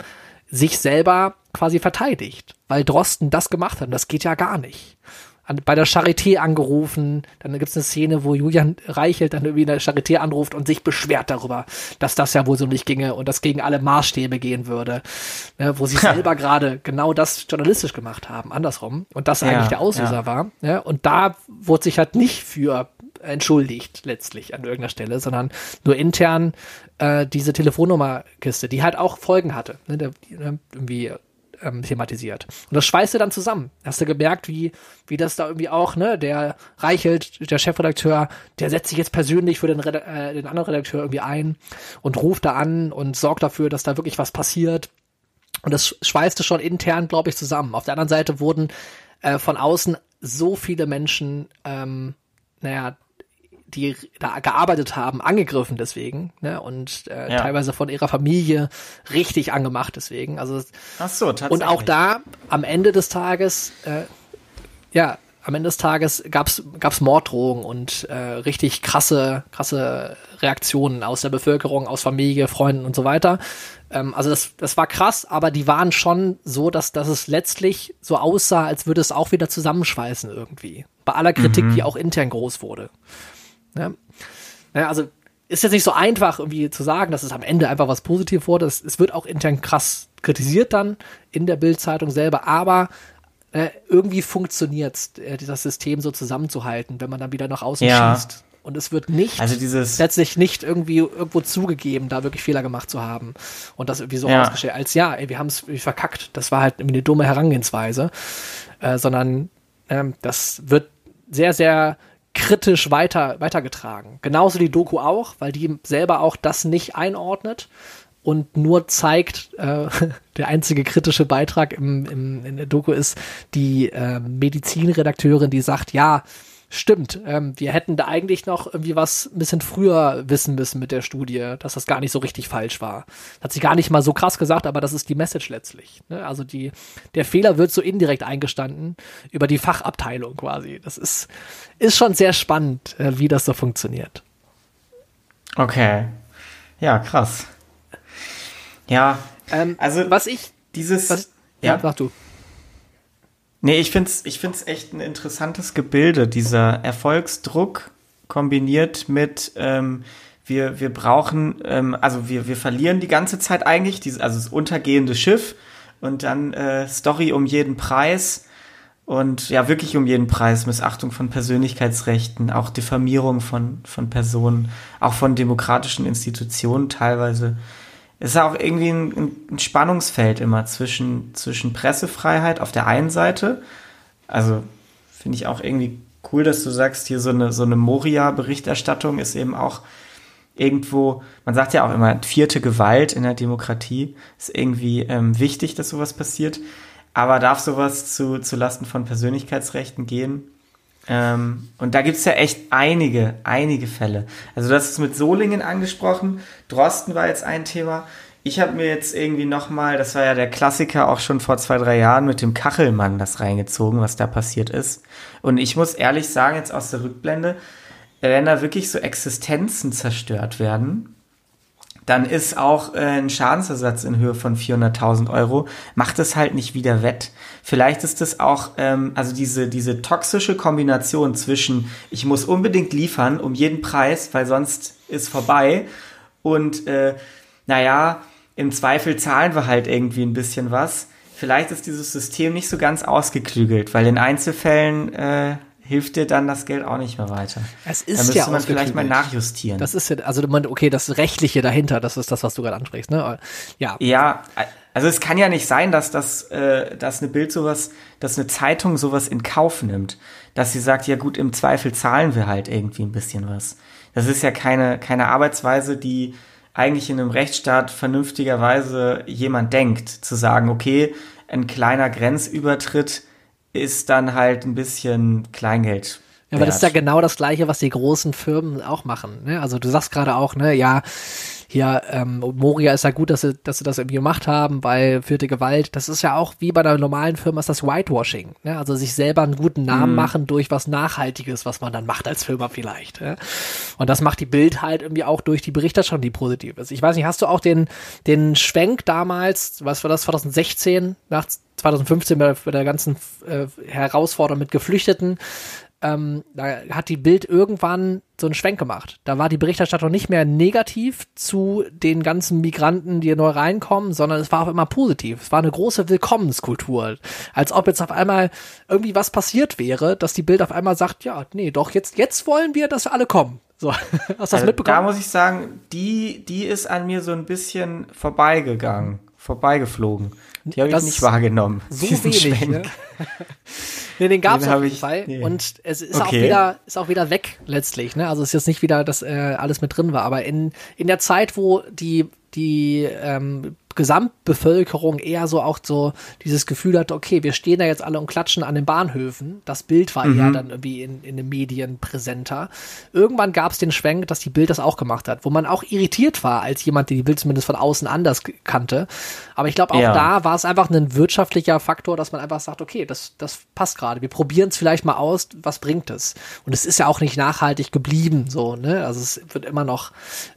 sich selber quasi verteidigt, weil Drosten das gemacht hat. Das geht ja gar nicht an, bei der Charité angerufen. Dann gibt es eine Szene, wo Julian Reichelt dann irgendwie in der Charité anruft und sich beschwert darüber, dass das ja wohl so nicht ginge und das gegen alle Maßstäbe gehen würde. Ne, wo sie [LAUGHS] selber gerade genau das journalistisch gemacht haben, andersrum. Und das ja, eigentlich der Auslöser ja. war. Ne? Und da wurde sich halt nicht für entschuldigt letztlich an irgendeiner Stelle, sondern nur intern äh, diese Telefonnummerkiste, die halt auch Folgen hatte. Ne? Der, ne, irgendwie ähm, thematisiert. Und das schweißt dann zusammen. Hast du gemerkt, wie, wie das da irgendwie auch, ne, der Reichelt, der Chefredakteur, der setzt sich jetzt persönlich für den, äh, den anderen Redakteur irgendwie ein und ruft da an und sorgt dafür, dass da wirklich was passiert. Und das schweißte schon intern, glaube ich, zusammen. Auf der anderen Seite wurden äh, von außen so viele Menschen, ähm, naja, die da gearbeitet haben, angegriffen deswegen, ne? Und äh, ja. teilweise von ihrer Familie richtig angemacht deswegen. Also Ach so, tatsächlich. Und auch da am Ende des Tages, äh, ja, am Ende des Tages gab's gab's Morddrohungen und äh, richtig krasse krasse Reaktionen aus der Bevölkerung, aus Familie, Freunden und so weiter. Ähm, also das das war krass, aber die waren schon so, dass dass es letztlich so aussah, als würde es auch wieder zusammenschweißen irgendwie. Bei aller Kritik, mhm. die auch intern groß wurde. Ja. ja, also ist jetzt nicht so einfach irgendwie zu sagen, dass es am Ende einfach was Positives wurde. Es, es wird auch intern krass kritisiert dann in der Bildzeitung selber, aber äh, irgendwie funktioniert äh, das System so zusammenzuhalten, wenn man dann wieder nach außen ja. schießt. Und es wird nicht, also dieses letztlich nicht irgendwie irgendwo zugegeben, da wirklich Fehler gemacht zu haben. Und das irgendwie so ja. ausgestellt, als ja, ey, wir haben es verkackt. Das war halt irgendwie eine dumme Herangehensweise. Äh, sondern ähm, das wird sehr, sehr kritisch weiter, weitergetragen. Genauso die Doku auch, weil die selber auch das nicht einordnet und nur zeigt, äh, [LAUGHS] der einzige kritische Beitrag im, im, in der Doku ist die äh, Medizinredakteurin, die sagt, ja, Stimmt, ähm, wir hätten da eigentlich noch irgendwie was ein bisschen früher wissen müssen mit der Studie, dass das gar nicht so richtig falsch war. Hat sie gar nicht mal so krass gesagt, aber das ist die Message letztlich. Ne? Also die, der Fehler wird so indirekt eingestanden über die Fachabteilung quasi. Das ist, ist schon sehr spannend, äh, wie das so funktioniert. Okay. Ja, krass. Ja, ähm, also was ich dieses was, ja, ja, sag du. Nee, ich finde es ich find's echt ein interessantes Gebilde, dieser Erfolgsdruck kombiniert mit, ähm, wir, wir brauchen, ähm, also wir, wir verlieren die ganze Zeit eigentlich, dieses, also das untergehende Schiff und dann äh, Story um jeden Preis und ja, wirklich um jeden Preis, Missachtung von Persönlichkeitsrechten, auch Diffamierung von, von Personen, auch von demokratischen Institutionen teilweise ist auch irgendwie ein, ein Spannungsfeld immer zwischen, zwischen Pressefreiheit auf der einen Seite. Also finde ich auch irgendwie cool, dass du sagst, hier so eine, so eine Moria-Berichterstattung ist eben auch irgendwo, man sagt ja auch immer, vierte Gewalt in der Demokratie ist irgendwie ähm, wichtig, dass sowas passiert. Aber darf sowas zu, zu Lasten von Persönlichkeitsrechten gehen? Ähm, und da gibt's ja echt einige, einige Fälle. Also hast es mit Solingen angesprochen, Drosten war jetzt ein Thema. Ich habe mir jetzt irgendwie nochmal, das war ja der Klassiker auch schon vor zwei, drei Jahren mit dem Kachelmann das reingezogen, was da passiert ist. Und ich muss ehrlich sagen, jetzt aus der Rückblende, wenn da wirklich so Existenzen zerstört werden, dann ist auch äh, ein Schadensersatz in Höhe von 400.000 Euro, macht es halt nicht wieder wett. Vielleicht ist es auch, ähm, also diese, diese toxische Kombination zwischen, ich muss unbedingt liefern um jeden Preis, weil sonst ist vorbei und, äh, naja, im Zweifel zahlen wir halt irgendwie ein bisschen was. Vielleicht ist dieses System nicht so ganz ausgeklügelt, weil in Einzelfällen äh, hilft dir dann das Geld auch nicht mehr weiter. Es ist da müsste ja man vielleicht mal nachjustieren. Das ist ja, also okay, das Rechtliche dahinter, das ist das, was du gerade ansprichst, ne? Ja. Ja, also es kann ja nicht sein, dass das, äh, dass eine Bild sowas, dass eine Zeitung sowas in Kauf nimmt, dass sie sagt, ja gut, im Zweifel zahlen wir halt irgendwie ein bisschen was. Das ist ja keine, keine Arbeitsweise, die eigentlich in einem Rechtsstaat vernünftigerweise jemand denkt, zu sagen, okay, ein kleiner Grenzübertritt ist dann halt ein bisschen Kleingeld. Ja, aber das ist ja genau das Gleiche, was die großen Firmen auch machen. Ne? Also du sagst gerade auch, ne, ja, hier, ähm, Moria ist ja gut, dass sie, dass sie das irgendwie gemacht haben, weil vierte Gewalt, das ist ja auch wie bei einer normalen Firma ist das Whitewashing. Ne? Also sich selber einen guten Namen mhm. machen durch was Nachhaltiges, was man dann macht als Firma vielleicht. Ja? Und das macht die Bild halt irgendwie auch durch die Berichterstattung, die positiv ist. Ich weiß nicht, hast du auch den, den Schwenk damals, was war das, 2016, nach 2015 bei, bei der ganzen äh, Herausforderung mit Geflüchteten, ähm, da hat die Bild irgendwann so einen Schwenk gemacht. Da war die Berichterstattung nicht mehr negativ zu den ganzen Migranten, die neu reinkommen, sondern es war auch immer positiv. Es war eine große Willkommenskultur. Als ob jetzt auf einmal irgendwie was passiert wäre, dass die Bild auf einmal sagt, ja, nee, doch, jetzt, jetzt wollen wir, dass alle kommen. So, [LAUGHS] hast du das also mitbekommen? Da muss ich sagen, die, die ist an mir so ein bisschen vorbeigegangen, vorbeigeflogen. Die habe ich nicht wahrgenommen. So wenig, ne? [LAUGHS] Nee, den gab es auf jeden Fall. Nee. Und es ist okay. auch wieder, ist auch wieder weg letztlich. Ne? Also es ist jetzt nicht wieder, dass äh, alles mit drin war. Aber in, in der Zeit, wo die, die ähm, Gesamtbevölkerung eher so auch so dieses Gefühl hat, okay, wir stehen da jetzt alle und klatschen an den Bahnhöfen. Das Bild war mhm. eher dann irgendwie in, in den Medien präsenter. Irgendwann gab es den Schwenk, dass die Bild das auch gemacht hat, wo man auch irritiert war als jemand, der die Bild zumindest von außen anders kannte. Aber ich glaube, auch ja. da war es einfach ein wirtschaftlicher Faktor, dass man einfach sagt, okay, das, das passt gerade. Wir probieren es vielleicht mal aus, was bringt es? Und es ist ja auch nicht nachhaltig geblieben, so, ne? Also es wird immer noch,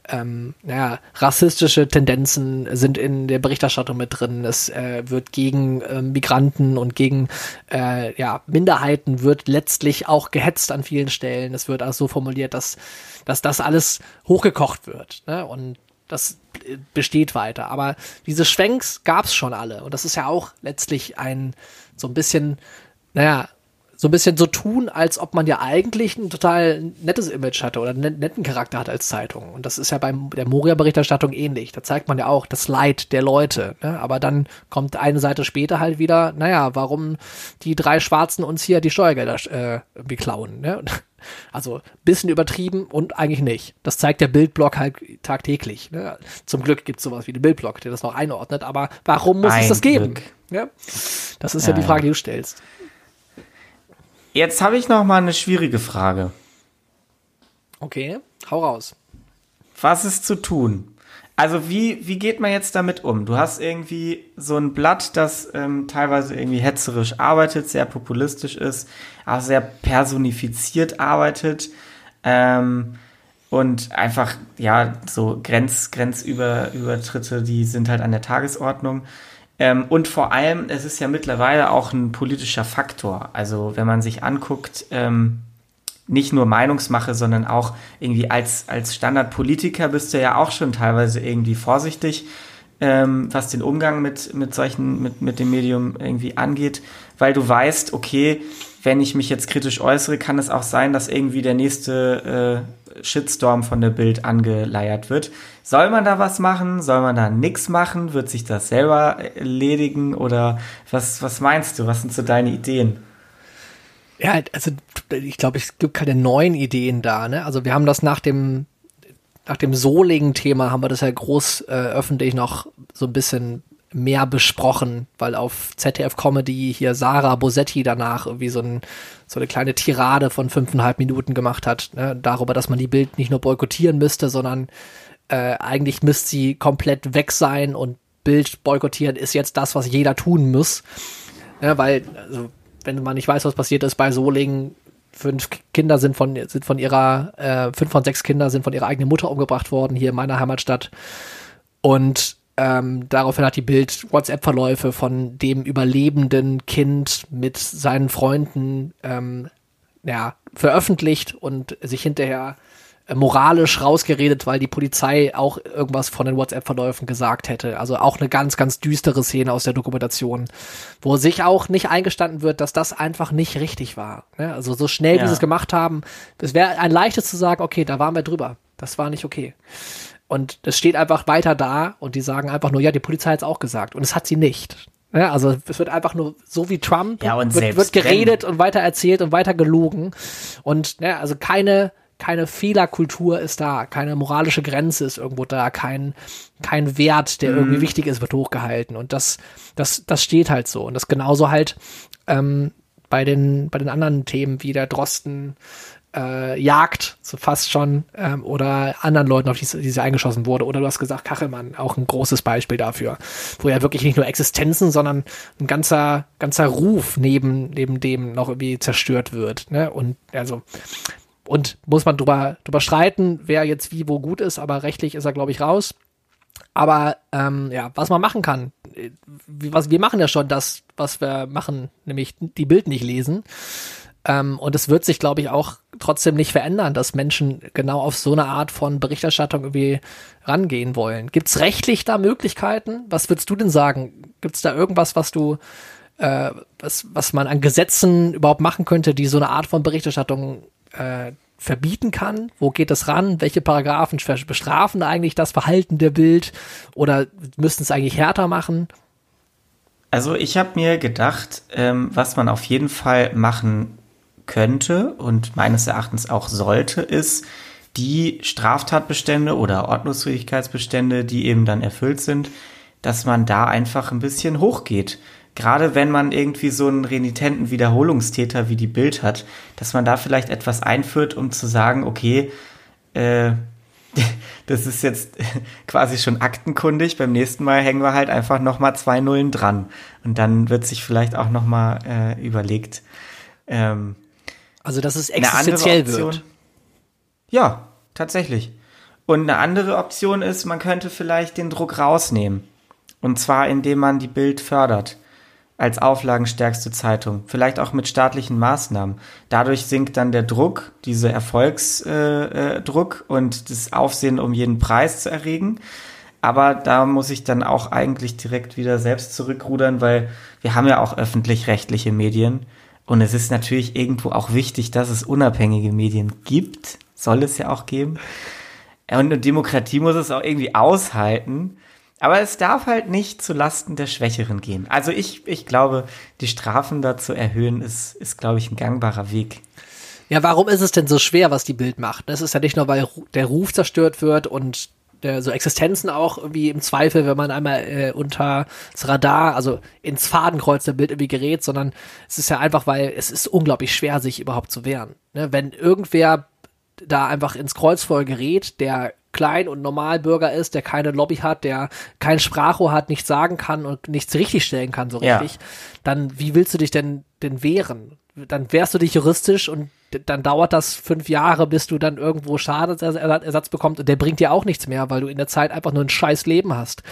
ähm, naja, rassistische Tendenzen sind in der Berichterstattung mit drin. Es äh, wird gegen äh, Migranten und gegen äh, ja, Minderheiten wird letztlich auch gehetzt an vielen Stellen. Es wird auch so formuliert, dass, dass das alles hochgekocht wird. Ne? Und das besteht weiter. Aber diese Schwenks gab es schon alle. Und das ist ja auch letztlich ein so ein bisschen, naja, so ein bisschen so tun, als ob man ja eigentlich ein total nettes Image hatte oder einen netten Charakter hat als Zeitung. Und das ist ja bei der Moria-Berichterstattung ähnlich. Da zeigt man ja auch das Leid der Leute. Ne? Aber dann kommt eine Seite später halt wieder, naja, warum die drei Schwarzen uns hier die Steuergelder äh, irgendwie klauen. Ne? [LAUGHS] Also bisschen übertrieben und eigentlich nicht. Das zeigt der Bildblock halt tagtäglich. Ne? Zum Glück gibt es sowas wie den Bildblock, der das noch einordnet. Aber warum muss Ein es das geben? Ja? Das ist ja, ja die Frage, die du stellst. Jetzt habe ich noch mal eine schwierige Frage. Okay, hau raus. Was ist zu tun? Also wie, wie geht man jetzt damit um? Du hast irgendwie so ein Blatt, das ähm, teilweise irgendwie hetzerisch arbeitet, sehr populistisch ist, auch sehr personifiziert arbeitet ähm, und einfach, ja, so Grenz, Grenzübertritte, die sind halt an der Tagesordnung. Ähm, und vor allem, es ist ja mittlerweile auch ein politischer Faktor. Also wenn man sich anguckt, ähm, nicht nur Meinungsmache, sondern auch irgendwie als, als Standardpolitiker bist du ja auch schon teilweise irgendwie vorsichtig, ähm, was den Umgang mit, mit solchen, mit, mit dem Medium irgendwie angeht, weil du weißt, okay, wenn ich mich jetzt kritisch äußere, kann es auch sein, dass irgendwie der nächste äh, Shitstorm von der Bild angeleiert wird. Soll man da was machen? Soll man da nichts machen? Wird sich das selber erledigen? Oder was, was meinst du? Was sind so deine Ideen? Ja, also ich glaube, es gibt keine neuen Ideen da. Ne? Also wir haben das nach dem nach dem Soligen-Thema haben wir das ja groß äh, öffentlich noch so ein bisschen mehr besprochen, weil auf ZDF Comedy hier Sarah Bosetti danach irgendwie so, ein, so eine kleine Tirade von fünfeinhalb Minuten gemacht hat, ne? darüber, dass man die Bild nicht nur boykottieren müsste, sondern äh, eigentlich müsste sie komplett weg sein und Bild boykottieren ist jetzt das, was jeder tun muss. Ja, weil, also, wenn man nicht weiß, was passiert ist bei Solingen, fünf Kinder sind von, sind von ihrer, äh, fünf von sechs Kinder sind von ihrer eigenen Mutter umgebracht worden, hier in meiner Heimatstadt. Und ähm, daraufhin hat die Bild WhatsApp-Verläufe von dem überlebenden Kind mit seinen Freunden ähm, ja, veröffentlicht und sich hinterher äh, moralisch rausgeredet, weil die Polizei auch irgendwas von den WhatsApp-Verläufen gesagt hätte. Also auch eine ganz, ganz düstere Szene aus der Dokumentation, wo sich auch nicht eingestanden wird, dass das einfach nicht richtig war. Ne? Also so schnell, ja. wie sie es gemacht haben, es wäre ein leichtes zu sagen, okay, da waren wir drüber. Das war nicht okay. Und es steht einfach weiter da und die sagen einfach nur, ja, die Polizei hat es auch gesagt. Und es hat sie nicht. Ja, also es wird einfach nur so wie Trump, ja, und wird, wird geredet und weiter erzählt und weiter gelogen. Und ja, also keine keine Fehlerkultur ist da, keine moralische Grenze ist irgendwo da, kein, kein Wert, der mhm. irgendwie wichtig ist, wird hochgehalten. Und das, das, das steht halt so. Und das genauso halt ähm, bei den, bei den anderen Themen wie der Drosten äh, Jagd, so fast schon, ähm, oder anderen Leuten, auf die, die sie eingeschossen wurde. Oder du hast gesagt, Kachelmann, auch ein großes Beispiel dafür, wo ja wirklich nicht nur Existenzen, sondern ein ganzer, ganzer Ruf neben, neben dem noch irgendwie zerstört wird. Ne? Und also, und muss man drüber, drüber streiten, wer jetzt wie wo gut ist, aber rechtlich ist er, glaube ich, raus. Aber ähm, ja, was man machen kann, was, wir machen ja schon das, was wir machen, nämlich die Bild nicht lesen. Ähm, und es wird sich, glaube ich, auch trotzdem nicht verändern, dass Menschen genau auf so eine Art von Berichterstattung irgendwie rangehen wollen. Gibt es rechtlich da Möglichkeiten? Was würdest du denn sagen? Gibt es da irgendwas, was du, äh, was, was man an Gesetzen überhaupt machen könnte, die so eine Art von Berichterstattung äh, verbieten kann? Wo geht es ran? Welche Paragraphen bestrafen eigentlich das Verhalten der Bild? Oder müssten es eigentlich härter machen? Also ich habe mir gedacht, ähm, was man auf jeden Fall machen könnte und meines Erachtens auch sollte, ist, die Straftatbestände oder Ordnungsfähigkeitsbestände, die eben dann erfüllt sind, dass man da einfach ein bisschen hochgeht. Gerade wenn man irgendwie so einen renitenten Wiederholungstäter wie die Bild hat, dass man da vielleicht etwas einführt, um zu sagen, okay, äh, [LAUGHS] das ist jetzt [LAUGHS] quasi schon aktenkundig. Beim nächsten Mal hängen wir halt einfach nochmal zwei Nullen dran. Und dann wird sich vielleicht auch nochmal äh, überlegt, ähm, also, dass es existenziell wird. Ja, tatsächlich. Und eine andere Option ist, man könnte vielleicht den Druck rausnehmen. Und zwar, indem man die Bild fördert. Als auflagenstärkste Zeitung. Vielleicht auch mit staatlichen Maßnahmen. Dadurch sinkt dann der Druck, dieser Erfolgsdruck äh, äh, und das Aufsehen um jeden Preis zu erregen. Aber da muss ich dann auch eigentlich direkt wieder selbst zurückrudern, weil wir haben ja auch öffentlich-rechtliche Medien und es ist natürlich irgendwo auch wichtig, dass es unabhängige Medien gibt. Soll es ja auch geben. Und eine Demokratie muss es auch irgendwie aushalten. Aber es darf halt nicht zu Lasten der Schwächeren gehen. Also ich, ich glaube, die Strafen da zu erhöhen, ist, ist, glaube ich, ein gangbarer Weg. Ja, warum ist es denn so schwer, was die Bild macht? Das ist ja nicht nur, weil der Ruf zerstört wird und äh, so Existenzen auch irgendwie im Zweifel, wenn man einmal äh, unter das Radar, also ins Fadenkreuz der Bild irgendwie gerät, sondern es ist ja einfach, weil es ist unglaublich schwer, sich überhaupt zu wehren. Ne? Wenn irgendwer da einfach ins Kreuzfeuer gerät, der klein und Normalbürger ist, der keine Lobby hat, der kein Sprachrohr hat, nichts sagen kann und nichts richtigstellen kann so richtig, ja. dann wie willst du dich denn denn wehren? Dann wehrst du dich juristisch und dann dauert das fünf Jahre, bis du dann irgendwo Schadensersatz bekommst und der bringt dir auch nichts mehr, weil du in der Zeit einfach nur ein scheiß Leben hast.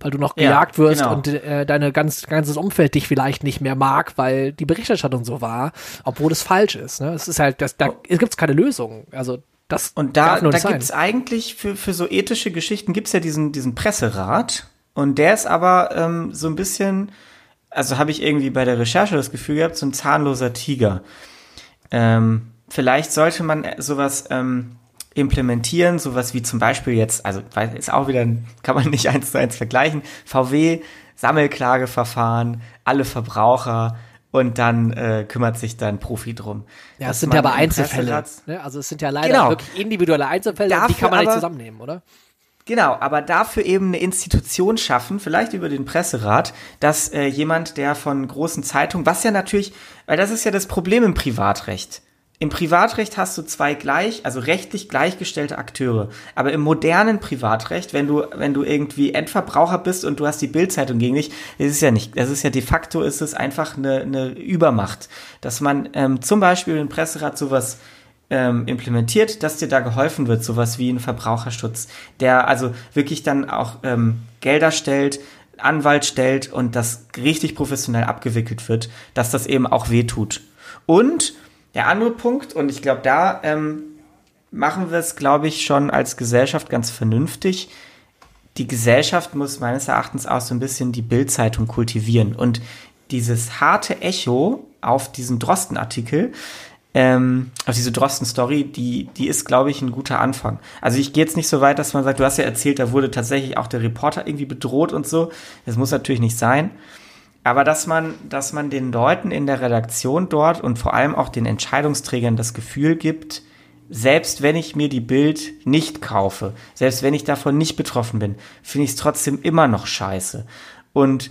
Weil du noch gejagt ja, wirst genau. und äh, deine ganz, ganzes Umfeld dich vielleicht nicht mehr mag, weil die Berichterstattung so war, obwohl es falsch ist. Ne? Es ist halt, das, da oh. gibt es keine Lösung. Also das und da, da gibt es eigentlich für, für so ethische Geschichten gibt es ja diesen, diesen Presserat und der ist aber ähm, so ein bisschen, also habe ich irgendwie bei der Recherche das Gefühl gehabt, so ein zahnloser Tiger. Ähm, vielleicht sollte man sowas ähm, implementieren, sowas wie zum Beispiel jetzt, also ist auch wieder, kann man [LAUGHS] nicht eins zu eins vergleichen, VW, Sammelklageverfahren, alle Verbraucher und dann äh, kümmert sich dann Profi drum. Ja, es sind ja aber Einzelfälle. Ne? Also es sind ja leider genau. wirklich individuelle Einzelfälle, Dafür die kann man nicht zusammennehmen, oder? Genau, aber dafür eben eine Institution schaffen, vielleicht über den Presserat, dass äh, jemand, der von großen Zeitungen, was ja natürlich, weil das ist ja das Problem im Privatrecht. Im Privatrecht hast du zwei gleich, also rechtlich gleichgestellte Akteure. Aber im modernen Privatrecht, wenn du, wenn du irgendwie Endverbraucher bist und du hast die Bildzeitung gegen dich, ist ja nicht, das ist ja de facto ist es einfach eine, eine Übermacht. Dass man ähm, zum Beispiel im Presserat sowas ähm, implementiert, dass dir da geholfen wird, sowas wie ein Verbraucherschutz, der also wirklich dann auch ähm, Gelder stellt, Anwalt stellt und das richtig professionell abgewickelt wird, dass das eben auch wehtut. Und der andere Punkt, und ich glaube, da ähm, machen wir es, glaube ich, schon als Gesellschaft ganz vernünftig. Die Gesellschaft muss meines Erachtens auch so ein bisschen die Bildzeitung kultivieren. Und dieses harte Echo auf diesen Drosten-Artikel, ähm, auf diese Drosten-Story, die, die ist, glaube ich, ein guter Anfang. Also ich gehe jetzt nicht so weit, dass man sagt, du hast ja erzählt, da wurde tatsächlich auch der Reporter irgendwie bedroht und so. Das muss natürlich nicht sein. Aber dass man, dass man den Leuten in der Redaktion dort und vor allem auch den Entscheidungsträgern das Gefühl gibt, selbst wenn ich mir die Bild nicht kaufe, selbst wenn ich davon nicht betroffen bin, finde ich es trotzdem immer noch scheiße. Und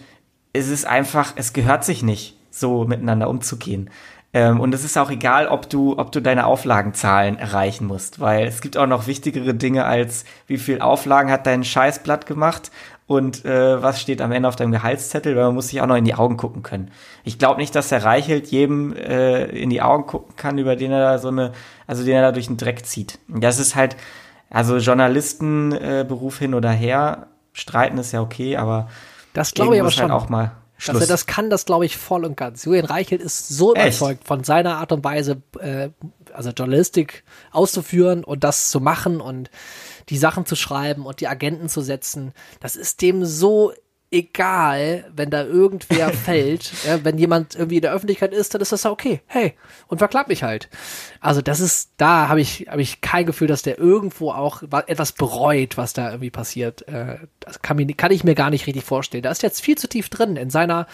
es ist einfach, es gehört sich nicht so miteinander umzugehen. Ähm, und es ist auch egal, ob du, ob du deine Auflagenzahlen erreichen musst, weil es gibt auch noch wichtigere Dinge als wie viel Auflagen hat dein Scheißblatt gemacht und äh, was steht am Ende auf deinem Gehaltszettel, weil man muss sich auch noch in die Augen gucken können. Ich glaube nicht, dass der Reichelt jedem äh, in die Augen gucken kann, über den er da so eine, also den er da durch den Dreck zieht. Das ist halt, also Journalistenberuf äh, hin oder her, streiten ist ja okay, aber das glaube ich aber halt schon. Halt auch mal Schluss. Dass er das kann, das glaube ich voll und ganz. Julian Reichelt ist so Echt? überzeugt von seiner Art und Weise, äh, also Journalistik auszuführen und das zu machen und die Sachen zu schreiben und die Agenten zu setzen. Das ist dem so egal, wenn da irgendwer [LAUGHS] fällt, ja, wenn jemand irgendwie in der Öffentlichkeit ist, dann ist das okay. Hey, und verklappt mich halt. Also das ist, da habe ich, habe ich kein Gefühl, dass der irgendwo auch etwas bereut, was da irgendwie passiert. Äh, das kann, mir, kann ich mir gar nicht richtig vorstellen. Da ist jetzt viel zu tief drin in seiner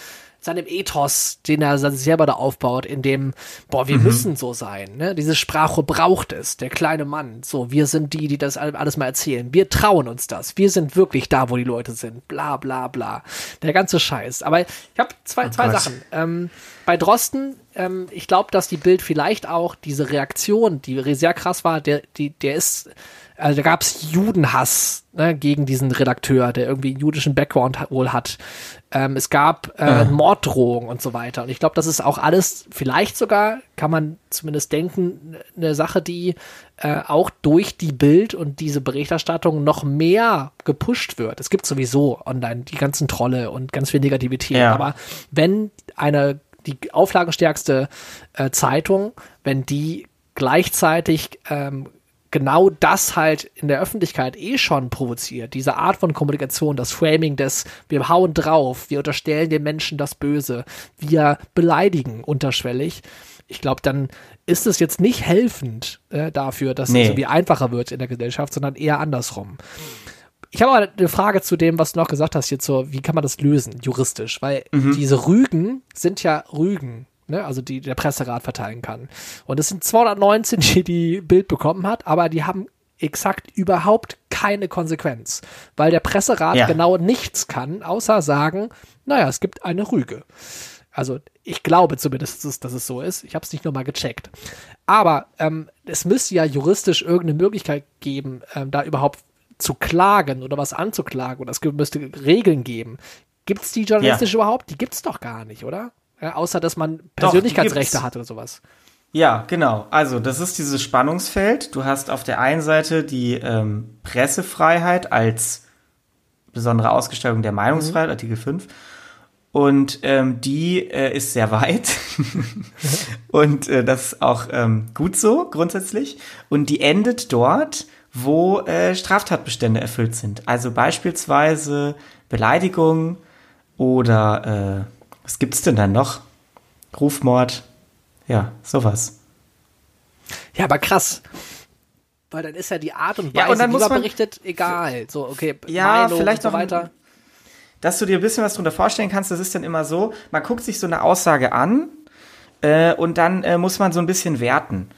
seinem Ethos, den er selber da aufbaut, in dem, boah, wir mhm. müssen so sein, ne? Diese Sprache braucht es, der kleine Mann. So, wir sind die, die das alles mal erzählen. Wir trauen uns das. Wir sind wirklich da, wo die Leute sind. Bla, bla, bla. Der ganze Scheiß. Aber ich habe zwei, oh zwei Sachen. Ähm, bei Drosten, ähm, ich glaube, dass die Bild vielleicht auch diese Reaktion, die sehr krass war, der, die, der ist, also da gab es Judenhass ne, gegen diesen Redakteur, der irgendwie einen jüdischen Background wohl hat. Ähm, es gab äh, ah. Morddrohungen und so weiter. Und ich glaube, das ist auch alles, vielleicht sogar, kann man zumindest denken, eine Sache, die äh, auch durch die Bild und diese Berichterstattung noch mehr gepusht wird. Es gibt sowieso online die ganzen Trolle und ganz viel Negativität. Ja. Aber wenn eine, die auflagenstärkste äh, Zeitung, wenn die gleichzeitig ähm, genau das halt in der Öffentlichkeit eh schon provoziert. Diese Art von Kommunikation, das Framing des, wir hauen drauf, wir unterstellen den Menschen das Böse, wir beleidigen unterschwellig. Ich glaube, dann ist es jetzt nicht helfend äh, dafür, dass nee. es irgendwie einfacher wird in der Gesellschaft, sondern eher andersrum. Ich habe aber eine Frage zu dem, was du noch gesagt hast, hier zur, wie kann man das lösen, juristisch? Weil mhm. diese Rügen sind ja Rügen ne, also die der Presserat verteilen kann. Und es sind 219, die die Bild bekommen hat, aber die haben exakt überhaupt keine Konsequenz, weil der Presserat ja. genau nichts kann, außer sagen, naja, es gibt eine Rüge. Also ich glaube zumindest, dass es so ist. Ich habe es nicht nochmal gecheckt. Aber ähm, es müsste ja juristisch irgendeine Möglichkeit geben, ähm, da überhaupt zu klagen oder was anzuklagen. Oder es müsste Regeln geben. Gibt es die journalistisch ja. überhaupt? Die gibt es doch gar nicht, oder? Ja, außer dass man Persönlichkeitsrechte Doch, hat oder sowas. Ja, genau. Also das ist dieses Spannungsfeld. Du hast auf der einen Seite die ähm, Pressefreiheit als besondere Ausgestaltung der Meinungsfreiheit, mhm. Artikel 5. Und ähm, die äh, ist sehr weit. [LAUGHS] und äh, das ist auch ähm, gut so, grundsätzlich. Und die endet dort, wo äh, Straftatbestände erfüllt sind. Also beispielsweise Beleidigung oder äh, was gibt's denn dann noch? Rufmord, ja, sowas. Ja, aber krass. Weil dann ist ja die Art und Weise, ja, und dann wie man berichtet, egal. So, okay, ja, Meinung vielleicht so weiter. Ein, dass du dir ein bisschen was darunter vorstellen kannst, das ist dann immer so, man guckt sich so eine Aussage an äh, und dann äh, muss man so ein bisschen werten.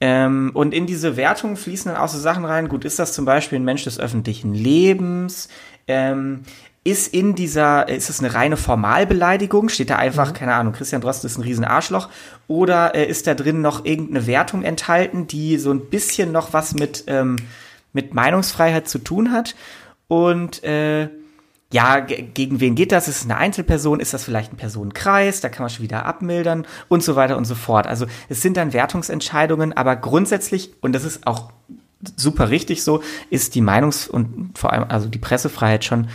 Ähm, und in diese Wertung fließen dann auch so Sachen rein. Gut, ist das zum Beispiel ein Mensch des öffentlichen Lebens? Ähm, ist in dieser, ist es eine reine Formalbeleidigung? Steht da einfach, mhm. keine Ahnung, Christian Drosten ist ein riesen Arschloch? Oder äh, ist da drin noch irgendeine Wertung enthalten, die so ein bisschen noch was mit, ähm, mit Meinungsfreiheit zu tun hat? Und äh, ja, gegen wen geht das? Ist es eine Einzelperson? Ist das vielleicht ein Personenkreis? Da kann man schon wieder abmildern und so weiter und so fort. Also es sind dann Wertungsentscheidungen, aber grundsätzlich, und das ist auch super richtig so, ist die Meinungs- und vor allem also die Pressefreiheit schon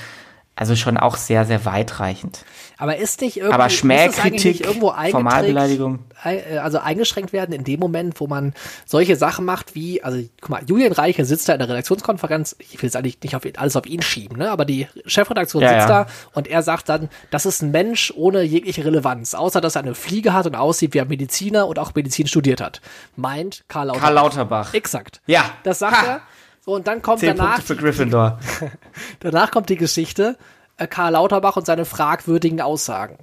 also schon auch sehr, sehr weitreichend. Aber ist nicht irgendwie, Aber Schmähkritik, irgendwo Formalbeleidigung. Äh, also eingeschränkt werden in dem Moment, wo man solche Sachen macht wie, also guck mal, Julian Reiche sitzt da in der Redaktionskonferenz, ich will jetzt eigentlich nicht auf, alles auf ihn schieben, ne? aber die Chefredaktion ja, sitzt ja. da und er sagt dann, das ist ein Mensch ohne jegliche Relevanz, außer dass er eine Fliege hat und aussieht wie ein Mediziner und auch Medizin studiert hat. Meint Karl Lauterbach. Karl Lauterbach. Exakt. Ja. Das sagt ha. er. So, und dann kommt Zehn danach. Punkte für Gryffindor. [LAUGHS] danach kommt die Geschichte, äh, Karl Lauterbach und seine fragwürdigen Aussagen.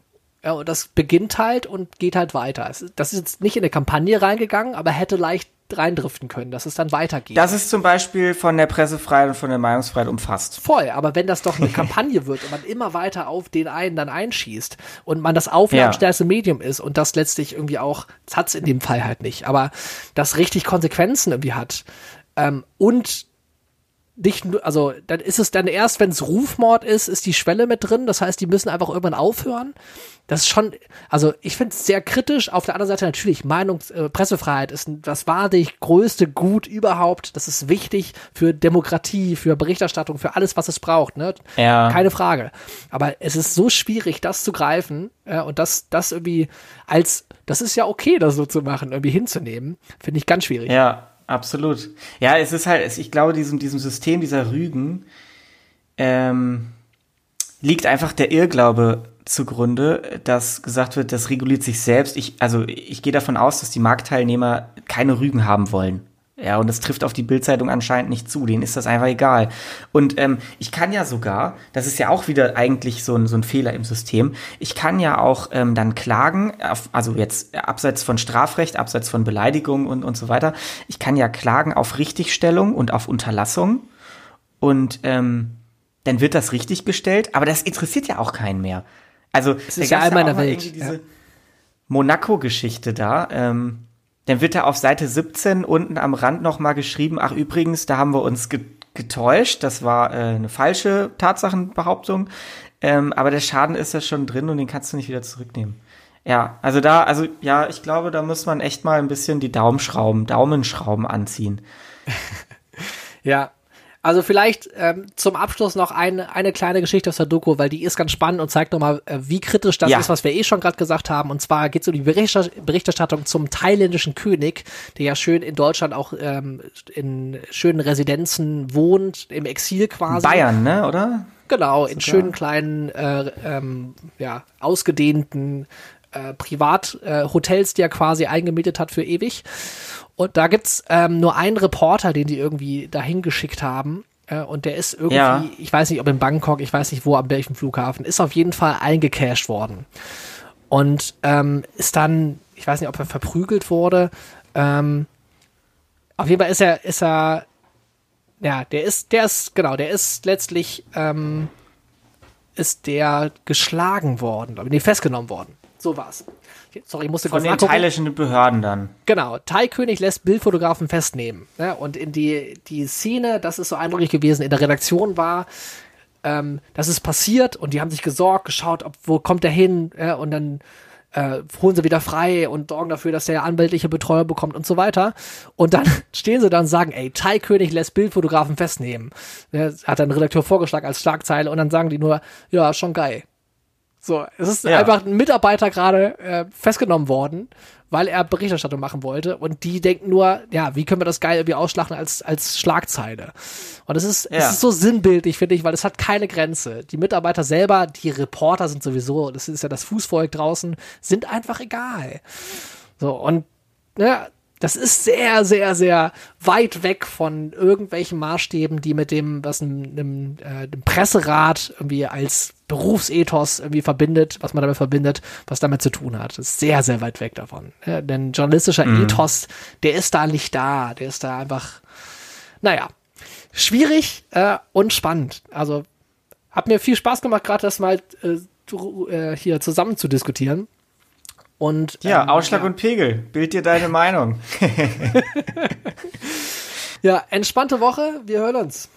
Ja, und das beginnt halt und geht halt weiter. Das ist jetzt nicht in eine Kampagne reingegangen, aber hätte leicht reindriften können, dass es dann weitergeht. Das ist zum Beispiel von der Pressefreiheit und von der Meinungsfreiheit umfasst. Voll, aber wenn das doch eine [LAUGHS] Kampagne wird und man immer weiter auf den einen dann einschießt und man das auflagenstärkste ja. Medium ist und das letztlich irgendwie auch, das hat es in dem Fall halt nicht, aber das richtig Konsequenzen irgendwie hat ähm, und nicht nur, also dann ist es dann erst, wenn es Rufmord ist, ist die Schwelle mit drin. Das heißt, die müssen einfach irgendwann aufhören. Das ist schon, also ich finde es sehr kritisch. Auf der anderen Seite natürlich, Meinungs-, äh, Pressefreiheit ist das wahrlich größte Gut überhaupt. Das ist wichtig für Demokratie, für Berichterstattung, für alles, was es braucht. Ne? Ja. Keine Frage. Aber es ist so schwierig, das zu greifen äh, und das, das irgendwie als, das ist ja okay, das so zu machen, irgendwie hinzunehmen. Finde ich ganz schwierig. Ja. Absolut. Ja, es ist halt, ich glaube, diesem, diesem System dieser Rügen ähm, liegt einfach der Irrglaube zugrunde, dass gesagt wird, das reguliert sich selbst. Ich, also ich gehe davon aus, dass die Marktteilnehmer keine Rügen haben wollen. Ja, und das trifft auf die Bildzeitung anscheinend nicht zu. Denen ist das einfach egal. Und ähm, ich kann ja sogar, das ist ja auch wieder eigentlich so ein, so ein Fehler im System, ich kann ja auch ähm, dann klagen, auf, also jetzt abseits von Strafrecht, abseits von Beleidigung und, und so weiter, ich kann ja klagen auf Richtigstellung und auf Unterlassung. Und ähm, dann wird das richtiggestellt, aber das interessiert ja auch keinen mehr. Also, es ist ja in der Welt. Diese ja. Monaco-Geschichte da, ähm, dann wird da auf Seite 17 unten am Rand nochmal geschrieben, ach übrigens, da haben wir uns getäuscht, das war äh, eine falsche Tatsachenbehauptung, ähm, aber der Schaden ist ja schon drin und den kannst du nicht wieder zurücknehmen. Ja, also da, also ja, ich glaube, da muss man echt mal ein bisschen die Daumenschrauben, Daumenschrauben anziehen. [LAUGHS] ja, also vielleicht ähm, zum Abschluss noch eine, eine kleine Geschichte aus der Doku, weil die ist ganz spannend und zeigt nochmal, äh, wie kritisch das ja. ist, was wir eh schon gerade gesagt haben. Und zwar geht es um die Berichterstattung zum thailändischen König, der ja schön in Deutschland auch ähm, in schönen Residenzen wohnt, im Exil quasi. Bayern, ne, oder? Genau, in schönen kleinen, äh, ähm, ja, ausgedehnten äh, Privathotels, äh, die er quasi eingemietet hat für ewig. Und da gibt's ähm, nur einen Reporter, den die irgendwie dahin geschickt haben. Äh, und der ist irgendwie, ja. ich weiß nicht, ob in Bangkok, ich weiß nicht wo, am welchem Flughafen, ist auf jeden Fall eingecashed worden. Und ähm, ist dann, ich weiß nicht, ob er verprügelt wurde. Ähm, auf jeden Fall ist er, ist er, ja, der ist, der ist, genau, der ist letztlich, ähm, ist der geschlagen worden, glaube ich, nee, festgenommen worden. So war's. Sorry, ich musste Von den thailändischen Behörden dann. Genau. Thai-König lässt Bildfotografen festnehmen. Ja, und in die, die Szene, das ist so eindrücklich gewesen, in der Redaktion war, ähm, das ist passiert und die haben sich gesorgt, geschaut, ob, wo kommt der hin, ja, und dann äh, holen sie wieder frei und sorgen dafür, dass der anwaltliche Betreuer bekommt und so weiter. Und dann [LAUGHS] stehen sie da und sagen, ey, Thai-König lässt Bildfotografen festnehmen. Ja, hat ein Redakteur vorgeschlagen als Schlagzeile und dann sagen die nur, ja, schon geil. So, es ist ja. einfach ein Mitarbeiter gerade äh, festgenommen worden, weil er Berichterstattung machen wollte und die denken nur, ja, wie können wir das geil irgendwie ausschlachten als, als Schlagzeile? Und es ist, ja. es ist so sinnbildlich, finde ich, weil es hat keine Grenze. Die Mitarbeiter selber, die Reporter sind sowieso, das ist ja das Fußvolk draußen, sind einfach egal. So, und ja, das ist sehr, sehr, sehr weit weg von irgendwelchen Maßstäben, die mit dem, was ein, einem, äh, dem Presserat irgendwie als Berufsethos irgendwie verbindet, was man damit verbindet, was damit zu tun hat. Das ist sehr, sehr weit weg davon. Ja, denn journalistischer mhm. Ethos, der ist da nicht da. Der ist da einfach, naja, schwierig äh, und spannend. Also hat mir viel Spaß gemacht, gerade das mal äh, äh hier zusammen zu diskutieren. Und, ja, ähm, Ausschlag ja. und Pegel. Bild dir deine Meinung. [LAUGHS] [LAUGHS] ja, entspannte Woche. Wir hören uns.